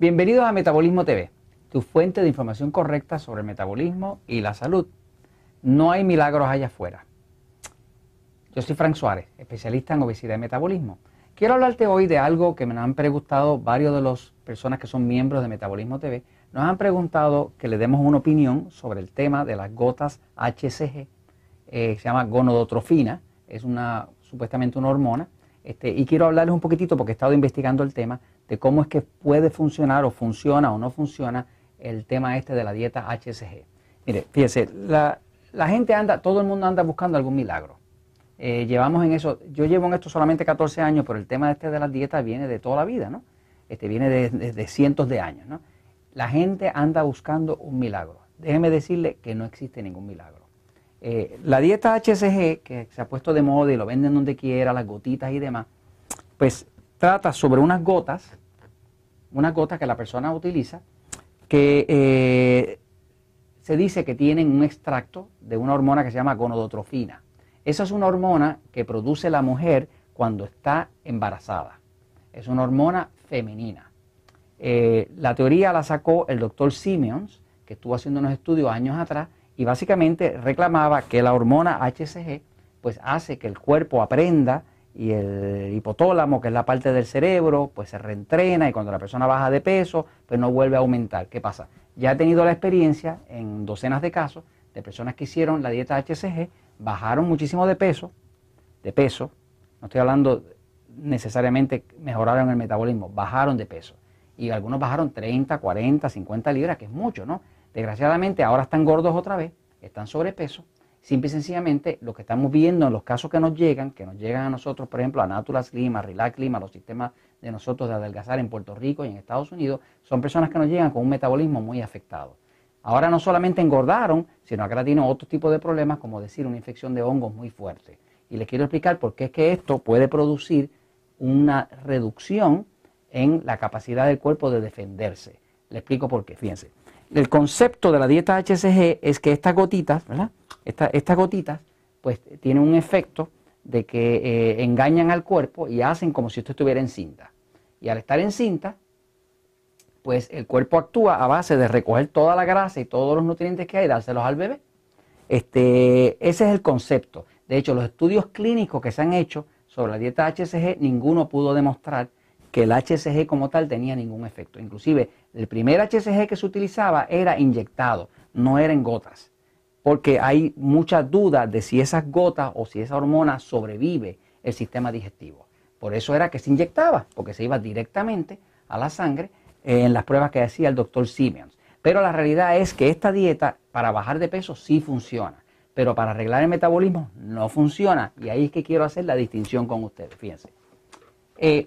Bienvenidos a Metabolismo TV, tu fuente de información correcta sobre el metabolismo y la salud. No hay milagros allá afuera. Yo soy Frank Suárez, especialista en obesidad y metabolismo. Quiero hablarte hoy de algo que me han preguntado varios de las personas que son miembros de Metabolismo TV. Nos han preguntado que le demos una opinión sobre el tema de las gotas HCG, eh, se llama gonodotrofina, es una supuestamente una hormona. Este, y quiero hablarles un poquitito porque he estado investigando el tema de cómo es que puede funcionar o funciona o no funciona el tema este de la dieta HCG. Mire, fíjese, la, gente anda, todo el mundo anda buscando algún milagro. Eh, llevamos en eso, yo llevo en esto solamente 14 años, pero el tema este de las dietas viene de toda la vida, ¿no? Este viene de, cientos de años, ¿no? La gente anda buscando un milagro. Déjeme decirle que no existe ningún milagro. Eh, la dieta HCG, que se ha puesto de moda y lo venden donde quiera, las gotitas y demás, pues trata sobre unas gotas, unas gotas que la persona utiliza, que eh, se dice que tienen un extracto de una hormona que se llama gonodotrofina. Esa es una hormona que produce la mujer cuando está embarazada. Es una hormona femenina. Eh, la teoría la sacó el doctor Simeons, que estuvo haciendo unos estudios años atrás, y básicamente reclamaba que la hormona HCG pues hace que el cuerpo aprenda y el hipotálamo, que es la parte del cerebro, pues se reentrena y cuando la persona baja de peso, pues no vuelve a aumentar. ¿Qué pasa? Ya he tenido la experiencia en docenas de casos de personas que hicieron la dieta HCG, bajaron muchísimo de peso, de peso, no estoy hablando necesariamente mejoraron el metabolismo, bajaron de peso. Y algunos bajaron 30, 40, 50 libras, que es mucho, ¿no? Desgraciadamente ahora están gordos otra vez, están sobrepeso Simple y sencillamente lo que estamos viendo en los casos que nos llegan, que nos llegan a nosotros, por ejemplo, a Natural Clima, Relax Clima, los sistemas de nosotros de adelgazar en Puerto Rico y en Estados Unidos, son personas que nos llegan con un metabolismo muy afectado. Ahora no solamente engordaron, sino que ahora tienen otro tipo de problemas, como decir, una infección de hongos muy fuerte. Y les quiero explicar por qué es que esto puede producir una reducción en la capacidad del cuerpo de defenderse. Le explico por qué, fíjense. El concepto de la dieta HCG es que estas gotitas, ¿verdad? estas gotitas pues tienen un efecto de que eh, engañan al cuerpo y hacen como si usted estuviera en cinta. Y al estar en cinta, pues el cuerpo actúa a base de recoger toda la grasa y todos los nutrientes que hay y dárselos al bebé. Este, ese es el concepto. De hecho, los estudios clínicos que se han hecho sobre la dieta HCG, ninguno pudo demostrar que el HCG como tal tenía ningún efecto. Inclusive, el primer HCG que se utilizaba era inyectado, no era en gotas porque hay muchas dudas de si esas gotas o si esa hormona sobrevive el sistema digestivo. Por eso era que se inyectaba, porque se iba directamente a la sangre en las pruebas que hacía el doctor Siemens. Pero la realidad es que esta dieta para bajar de peso sí funciona, pero para arreglar el metabolismo no funciona. Y ahí es que quiero hacer la distinción con ustedes. Fíjense. Eh,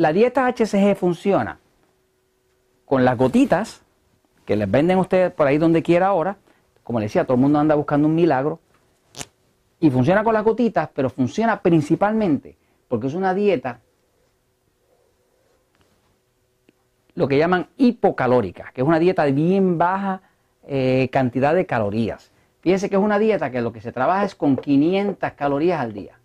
la dieta HCG funciona con las gotitas que les venden ustedes por ahí donde quiera ahora, como les decía, todo el mundo anda buscando un milagro. Y funciona con las gotitas, pero funciona principalmente porque es una dieta lo que llaman hipocalórica, que es una dieta de bien baja eh, cantidad de calorías. Fíjense que es una dieta que lo que se trabaja es con 500 calorías al día.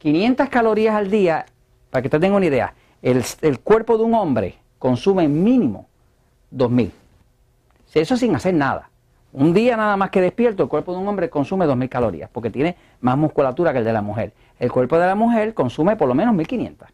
500 calorías al día, para que usted tenga una idea, el, el cuerpo de un hombre consume mínimo 2000. Eso sin hacer nada. Un día nada más que despierto, el cuerpo de un hombre consume 2.000 calorías, porque tiene más musculatura que el de la mujer. El cuerpo de la mujer consume por lo menos 1.500.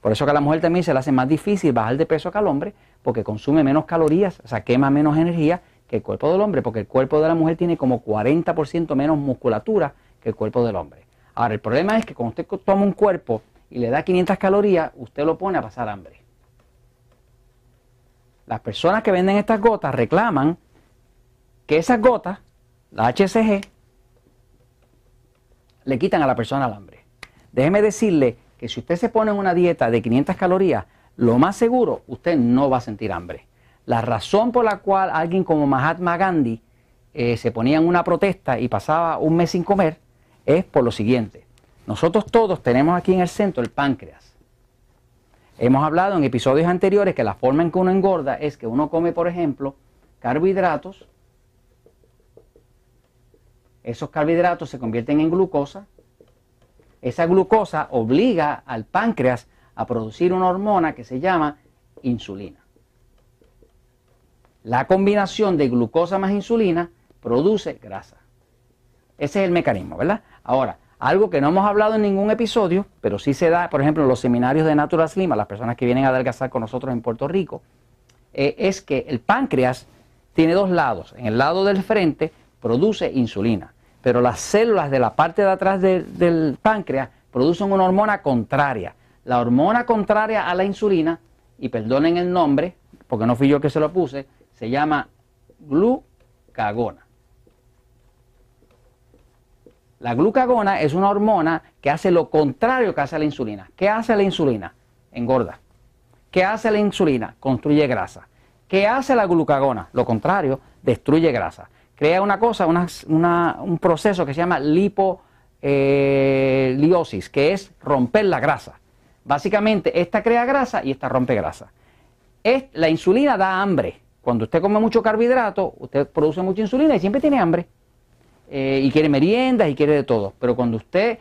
Por eso que a la mujer también se le hace más difícil bajar de peso que al hombre, porque consume menos calorías, o sea, quema menos energía que el cuerpo del hombre, porque el cuerpo de la mujer tiene como 40% menos musculatura que el cuerpo del hombre. Ahora, el problema es que cuando usted toma un cuerpo y le da 500 calorías, usted lo pone a pasar hambre. Las personas que venden estas gotas reclaman que esas gotas, la HCG, le quitan a la persona el hambre. Déjeme decirle que si usted se pone en una dieta de 500 calorías, lo más seguro, usted no va a sentir hambre. La razón por la cual alguien como Mahatma Gandhi eh, se ponía en una protesta y pasaba un mes sin comer es por lo siguiente. Nosotros todos tenemos aquí en el centro el páncreas. Hemos hablado en episodios anteriores que la forma en que uno engorda es que uno come, por ejemplo, carbohidratos. Esos carbohidratos se convierten en glucosa. Esa glucosa obliga al páncreas a producir una hormona que se llama insulina. La combinación de glucosa más insulina produce grasa. Ese es el mecanismo, ¿verdad? Ahora, algo que no hemos hablado en ningún episodio, pero sí se da, por ejemplo, en los seminarios de Natural Slim, las personas que vienen a adelgazar con nosotros en Puerto Rico, eh, es que el páncreas tiene dos lados. En el lado del frente produce insulina, pero las células de la parte de atrás del páncreas producen una hormona contraria. La hormona contraria a la insulina, y perdonen el nombre, porque no fui yo que se lo puse, se llama glucagona. La glucagona es una hormona que hace lo contrario que hace la insulina. ¿Qué hace la insulina? Engorda. ¿Qué hace la insulina? Construye grasa. ¿Qué hace la glucagona? Lo contrario, destruye grasa. Crea una cosa, un proceso que se llama lipoliosis, eh, que es romper la grasa. Básicamente, esta crea grasa y esta rompe grasa. la insulina da hambre. Cuando usted come mucho carbohidrato, usted produce mucha insulina y siempre tiene hambre. Eh, y quiere meriendas y quiere de todo. Pero cuando usted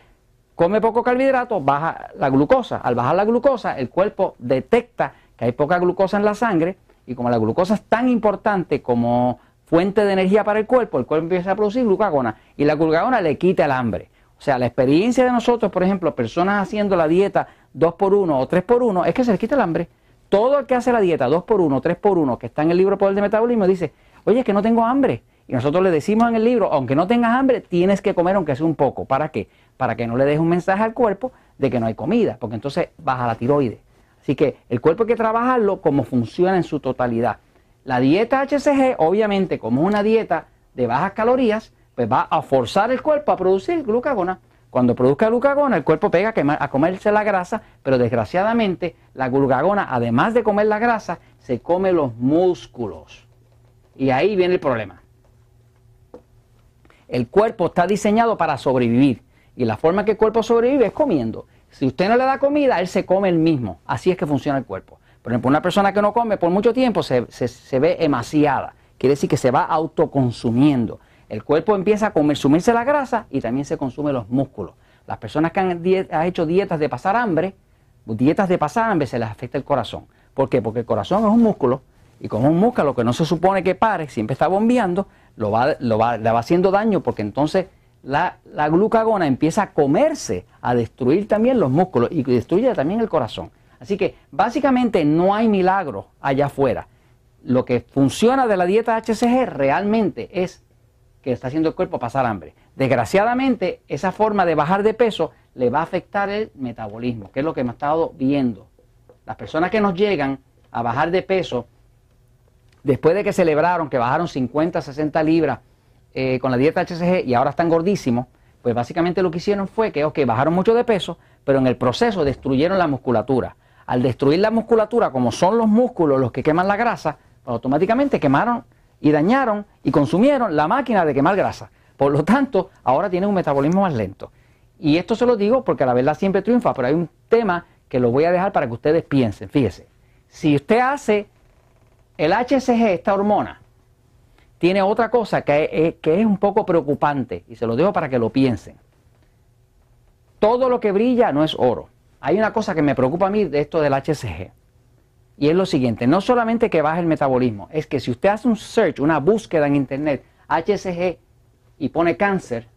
come poco carbohidrato, baja la glucosa. Al bajar la glucosa, el cuerpo detecta que hay poca glucosa en la sangre y como la glucosa es tan importante como fuente de energía para el cuerpo, el cuerpo empieza a producir glucagona y la glucagona le quita el hambre. O sea, la experiencia de nosotros, por ejemplo, personas haciendo la dieta 2x1 o 3x1, es que se les quita el hambre. Todo el que hace la dieta 2x1, 3x1, que está en el libro Poder de Metabolismo, dice, oye, es que no tengo hambre. Y nosotros le decimos en el libro, aunque no tengas hambre, tienes que comer aunque sea un poco. ¿Para qué? Para que no le des un mensaje al cuerpo de que no hay comida, porque entonces baja la tiroides. Así que el cuerpo hay que trabajarlo como funciona en su totalidad. La dieta HCG, obviamente, como es una dieta de bajas calorías, pues va a forzar el cuerpo a producir glucagona. Cuando produzca glucagona, el cuerpo pega a comerse la grasa, pero desgraciadamente la glucagona, además de comer la grasa, se come los músculos. Y ahí viene el problema. El cuerpo está diseñado para sobrevivir. Y la forma que el cuerpo sobrevive es comiendo. Si usted no le da comida, él se come el mismo. Así es que funciona el cuerpo. Por ejemplo, una persona que no come por mucho tiempo se, ve emaciada. Quiere decir que se va autoconsumiendo. El cuerpo empieza a consumirse la grasa y también se consume los músculos. Las personas que han, han hecho dietas de pasar hambre, dietas de pasar hambre, se les afecta el corazón. ¿Por qué? Porque el corazón es un músculo y como un músculo que no se supone que pare, siempre está bombeando, lo va, lo va, le va haciendo daño porque entonces la, la, glucagona empieza a comerse, a destruir también los músculos y destruye también el corazón. Así que básicamente no hay milagro allá afuera. Lo que funciona de la dieta HCG realmente es que está haciendo el cuerpo pasar hambre. Desgraciadamente, esa forma de bajar de peso le va a afectar el metabolismo, que es lo que hemos estado viendo. Las personas que nos llegan a bajar de peso después de que celebraron que bajaron 50, 60 libras eh, con la dieta HCG y ahora están gordísimos, pues básicamente lo que hicieron fue que, ok, bajaron mucho de peso, pero en el proceso destruyeron la musculatura. Al destruir la musculatura, como son los músculos los que queman la grasa, pues automáticamente quemaron y dañaron y consumieron la máquina de quemar grasa. Por lo tanto, ahora tienen un metabolismo más lento. Y esto se lo digo porque la verdad siempre triunfa, pero hay un tema que lo voy a dejar para que ustedes piensen. Fíjese, si usted hace el HCG, esta hormona, tiene otra cosa que es, un poco preocupante y se lo dejo para que lo piensen. Todo lo que brilla no es oro. Hay una cosa que me preocupa a mí de esto del HCG. Y es lo siguiente, no solamente que baje el metabolismo, es que si usted hace un search, una búsqueda en internet, HCG, y pone cáncer,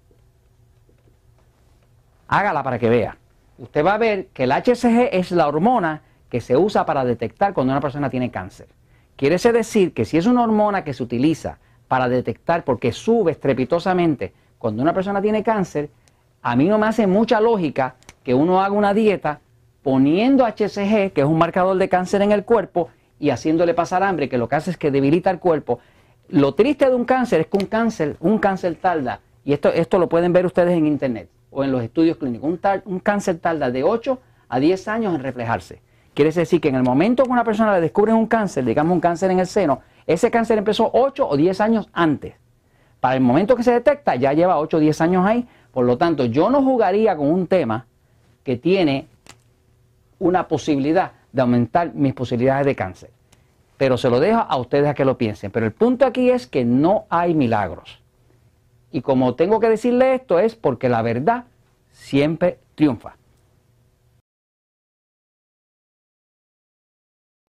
hágala para que vea. Usted va a ver que el HCG es la hormona que se usa para detectar cuando una persona tiene cáncer. Quiere decir que si es una hormona que se utiliza para detectar, porque sube estrepitosamente cuando una persona tiene cáncer, a mí no me hace mucha lógica que uno haga una dieta poniendo HCG, que es un marcador de cáncer en el cuerpo, y haciéndole pasar hambre, que lo que hace es que debilita el cuerpo. Lo triste de un cáncer es que un cáncer, un cáncer tarda, y esto, esto lo pueden ver ustedes en internet o en los estudios clínicos, un, un cáncer tarda de 8 a 10 años en reflejarse. Quiere decir que en el momento que una persona le descubren un cáncer, digamos un cáncer en el seno, ese cáncer empezó 8 o 10 años antes. Para el momento que se detecta, ya lleva 8 o 10 años ahí. Por lo tanto, yo no jugaría con un tema que tiene una posibilidad de aumentar mis posibilidades de cáncer. Pero se lo dejo a ustedes a que lo piensen. Pero el punto aquí es que no hay milagros. Y como tengo que decirle esto es porque la verdad siempre triunfa.